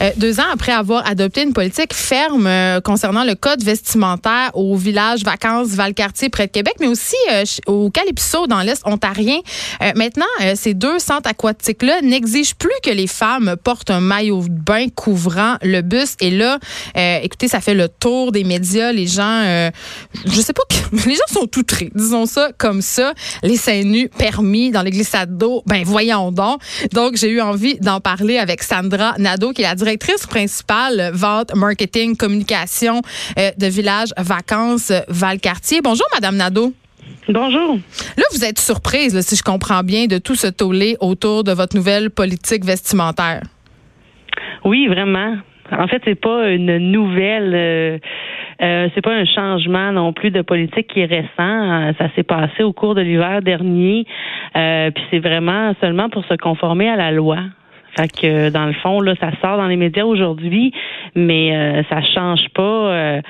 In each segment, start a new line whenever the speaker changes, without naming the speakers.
Euh, deux ans après avoir adopté une politique ferme euh, concernant le code vestimentaire au village vacances Valcartier près de Québec, mais aussi euh, au Calypso dans l'Est ontarien. maintenant, ces deux centres aquatiques-là n'exigent plus que les femmes portent un maillot de bain couvrant le buste. Et là, écoutez, ça fait le tour des médias. Les gens, je sais pas, les gens sont outrés, disons ça comme ça. Les seins nus permis dans les glissades d'eau, ben voyons donc. Donc, j'ai eu envie d'en parler avec Sandra Nadeau, qui est la directrice principale vente, marketing, communication euh, de Village Vacances Valcartier. Bonjour, Madame Nadeau.
Bonjour.
Là, vous êtes surprise, si je comprends bien, de tout ce tollé autour de votre nouvelle politique vestimentaire.
Oui, vraiment. En fait, c'est pas une nouvelle. Euh, euh, c'est pas un changement non plus de politique qui est récent. ça s'est passé au cours de l'hiver dernier. puis c'est vraiment seulement pour se conformer à la loi. Fait que dans le fond, là, ça sort dans les médias aujourd'hui, mais euh, ça change pas.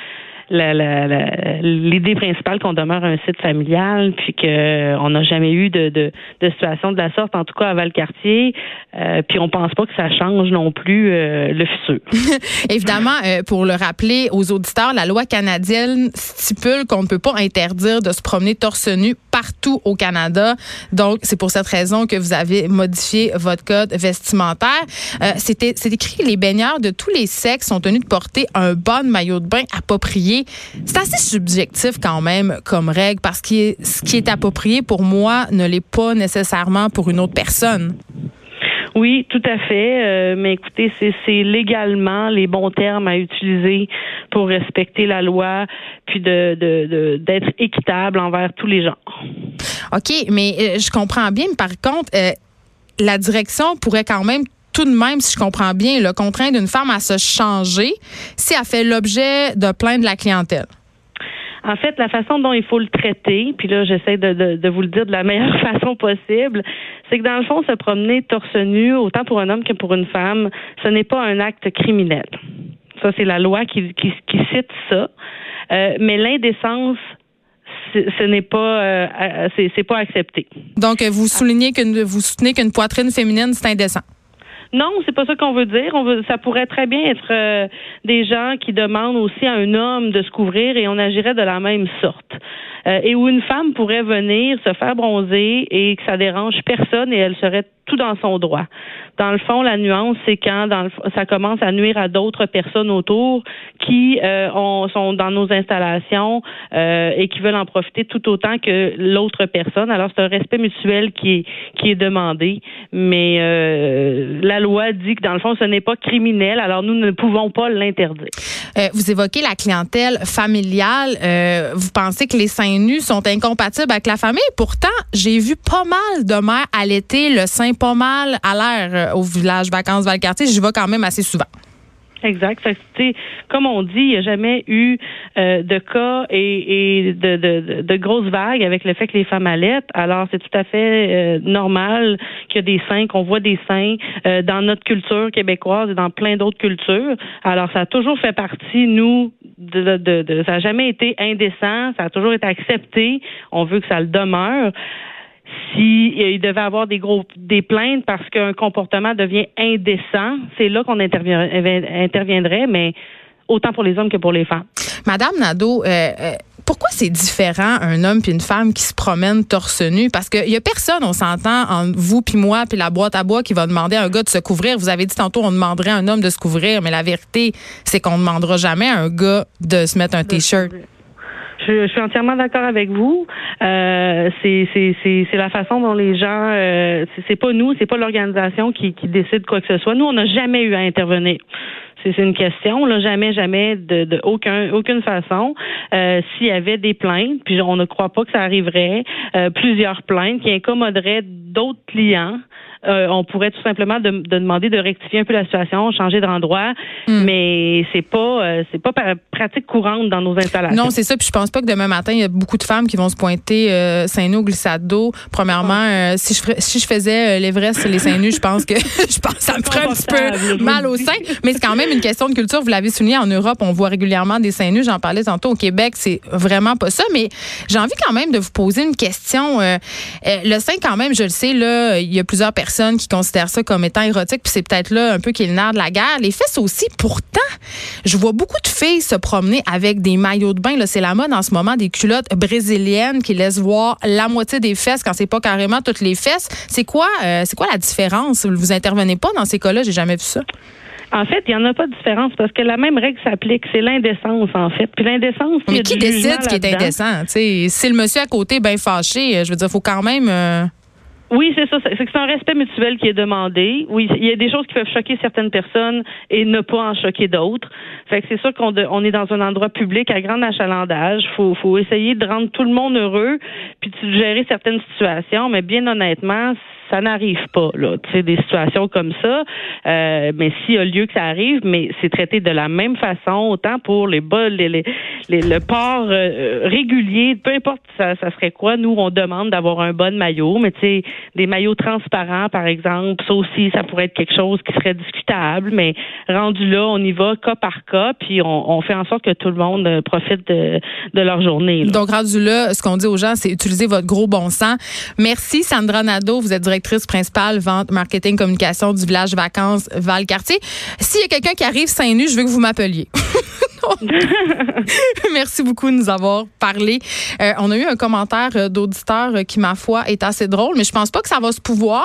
Euh, l'idée principale qu'on demeure un site familial, puis qu'on euh, n'a jamais eu de, de, de, situation de la sorte, en tout cas à Valcartier. Euh, puis on pense pas que ça change non plus euh, le futur.
Évidemment, euh, pour le rappeler aux auditeurs, la loi canadienne stipule qu'on ne peut pas interdire de se promener torse nu partout au Canada. Donc, c'est pour cette raison que vous avez modifié votre code vestimentaire. C'était, c'est écrit les baigneurs de tous les sexes sont tenus de porter un bon maillot de bain approprié c'est assez subjectif quand même comme règle parce que ce qui est approprié pour moi ne l'est pas nécessairement pour une autre personne.
Oui, tout à fait. Euh, mais écoutez, c'est légalement les bons termes à utiliser pour respecter la loi, puis de d'être équitable envers tous les gens.
OK, mais euh, je comprends bien, mais par contre, euh, la direction pourrait quand même tout de même, si je comprends bien, le contraindre une femme à se changer si elle fait l'objet de plainte de la clientèle.
En fait, la façon dont il faut le traiter, puis là, j'essaie de, vous le dire de la meilleure façon possible, c'est que dans le fond, se promener torse nu, autant pour un homme que pour une femme, ce n'est pas un acte criminel. Ça, c'est la loi qui, cite ça. Euh, mais l'indécence ce n'est pas euh, c'est pas accepté.
Donc vous soulignez que vous soutenez qu'une poitrine féminine c'est indécent.
Non, c'est pas ça qu'on veut dire. On veut, ça pourrait très bien être euh, des gens qui demandent aussi à un homme de se couvrir et on agirait de la même sorte. Euh, et où une femme pourrait venir se faire bronzer et que ça dérange personne et elle serait tout dans son droit. Dans le fond, la nuance, c'est quand dans ça commence à nuire à d'autres personnes autour qui euh, sont dans nos installations euh, et qui veulent en profiter tout autant que l'autre personne. Alors, c'est un respect mutuel qui est, qui est demandé. Mais euh, la loi dit que, dans le fond, ce n'est pas criminel. Alors, nous ne pouvons pas l'interdire.
vous évoquez la clientèle familiale. vous pensez que les seins nus sont incompatibles avec la famille? Pourtant, j'ai vu pas mal de mères allaiter le sein pas mal à l'air euh, au village vacances Valcartier. J'y vais quand même assez souvent.
Exact. comme on dit, il n'y a jamais eu euh, de cas et, de, grosses vagues avec le fait que les femmes allaitent. Alors, c'est tout à fait euh, normal qu'il y a des seins, qu'on voit des seins dans notre culture québécoise et dans plein d'autres cultures. Alors, ça a toujours fait partie, nous, de, ça n'a jamais été indécent, ça a toujours été accepté. On veut que ça le demeure s'il euh, devait avoir des gros des plaintes parce qu'un comportement devient indécent, c'est là qu'on interviendrait, mais autant pour les hommes que pour les femmes.
Madame Nadeau, euh, euh, pourquoi c'est différent un homme puis une femme qui se promènent torse nu? Parce qu'il y a personne, on s'entend entre vous puis moi puis la boîte à bois qui va demander à un gars de se couvrir. Vous avez dit tantôt on demanderait à un homme de se couvrir, mais la vérité c'est qu'on ne demandera jamais à un gars de se mettre un t-shirt.
Je, suis entièrement d'accord avec vous. Euh, c'est la façon dont les gens, euh, c'est pas nous, c'est pas l'organisation qui, qui décide quoi que ce soit. Nous, on n'a jamais eu à intervenir. C'est une question, là, jamais, jamais, de, de aucun, aucune façon. Euh, S'il y avait des plaintes, puis on ne croit pas que ça arriverait, euh, plusieurs plaintes qui incommoderaient d'autres clients euh, on pourrait tout simplement de, demander de rectifier un peu la situation, changer d'endroit, hmm. mais c'est pas euh, c'est pas pratique courante dans nos installations.
Non, c'est ça. Puis je pense pas que demain matin il y a beaucoup de femmes qui vont se pointer euh, seins nus glissade d'eau. Premièrement, si je si je faisais l'Everest les seins nus, je pense que je pense ça me ferait un petit peu mal au sein. Mais c'est quand même une question de culture. Vous l'avez souligné en Europe, on voit régulièrement des seins nus. J'en parlais tantôt au Québec, c'est vraiment pas ça. Mais j'ai envie quand même de vous poser une question. le sein, quand même, je le sais là, il y a plusieurs personnes qui considèrent ça comme étant érotique, puis c'est peut-être là un peu qui est le nerf de la guerre. Les fesses aussi, pourtant, je vois beaucoup de filles se promener avec des maillots de bain. Là, c'est la mode en ce moment des culottes brésiliennes qui laissent voir la moitié des fesses quand c'est pas carrément toutes les fesses. C'est quoi, euh, c'est quoi la différence? Vous intervenez pas dans ces cas-là? J'ai jamais vu ça.
En fait, il n'y en a pas de différence parce que la même règle s'applique. C'est l'indécence, en fait. Puis l'indécence,
Mais qui décide ce qui est indécent? si le monsieur à côté est bien fâché, je veux dire, il faut quand même. Euh,
oui, c'est ça. C'est que c'est un respect mutuel qui est demandé. Oui, il y a des choses qui peuvent choquer certaines personnes et ne pas en choquer d'autres. Fait que c'est sûr qu'on on est dans un endroit public à grand achalandage. Faut, faut essayer de rendre tout le monde heureux puis de gérer certaines situations. Mais bien honnêtement, ça n'arrive pas, là. Tu sais, des situations comme ça. Euh, mais s'il y a lieu que ça arrive, mais c'est traité de la même façon, autant pour les bas, les, les, le port euh, régulier, peu importe ça, ça serait quoi. Nous, on demande d'avoir un bon maillot, mais tu sais, des maillots transparents, par exemple, ça aussi, ça pourrait être quelque chose qui serait discutable. Mais rendu là, on y va cas par cas, puis on, on fait en sorte que tout le monde euh, profite de, de leur journée.
Donc rendu là, ce qu'on dit aux gens, c'est utiliser votre gros bon sens. Merci, Sandra Nadeau. Vous êtes directrice principale vente, marketing, communication du village vacances Val-Cartier. S'il y a quelqu'un qui arrive seins nus, je veux que vous m'appeliez. Merci beaucoup de nous avoir parlé. Euh, on a eu un commentaire euh, d'auditeur euh, qui, ma foi, est assez drôle, mais je pense pas que ça va se pouvoir.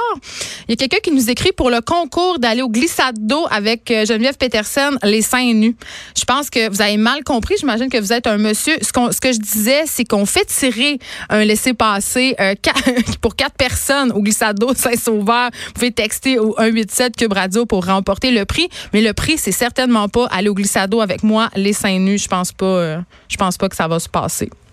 Il y a quelqu'un qui nous écrit pour le concours d'aller au glissade d'eau avec Geneviève Peterson, les seins nus. Je pense que vous avez mal compris. J'imagine que vous êtes un monsieur. Ce, que je disais, c'est qu'on fait tirer un laissez-passer pour quatre personnes au glissade d'eau Saint-Sauveur. Vous pouvez texter au 187 Cube Radio pour remporter le prix. Mais le prix, c'est certainement pas aller au glissade d'eau avec moi, les seins nus, je pense pas, euh, je pense pas que ça va se passer.